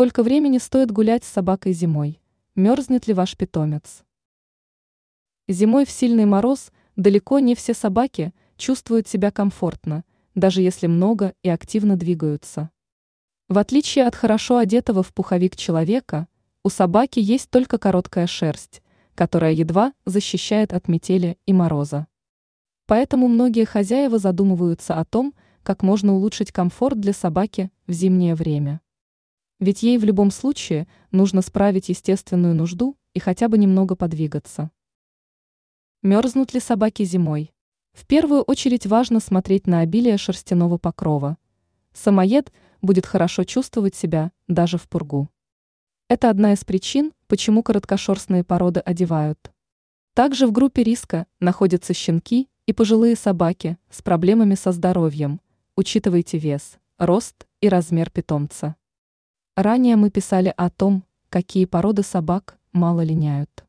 Сколько времени стоит гулять с собакой зимой? Мерзнет ли ваш питомец? Зимой в сильный мороз далеко не все собаки чувствуют себя комфортно, даже если много и активно двигаются. В отличие от хорошо одетого в пуховик человека, у собаки есть только короткая шерсть, которая едва защищает от метели и мороза. Поэтому многие хозяева задумываются о том, как можно улучшить комфорт для собаки в зимнее время. Ведь ей в любом случае нужно справить естественную нужду и хотя бы немного подвигаться. Мерзнут ли собаки зимой? В первую очередь важно смотреть на обилие шерстяного покрова. Самоед будет хорошо чувствовать себя даже в пургу. Это одна из причин, почему короткошерстные породы одевают. Также в группе риска находятся щенки и пожилые собаки с проблемами со здоровьем. Учитывайте вес, рост и размер питомца. Ранее мы писали о том, какие породы собак мало линяют.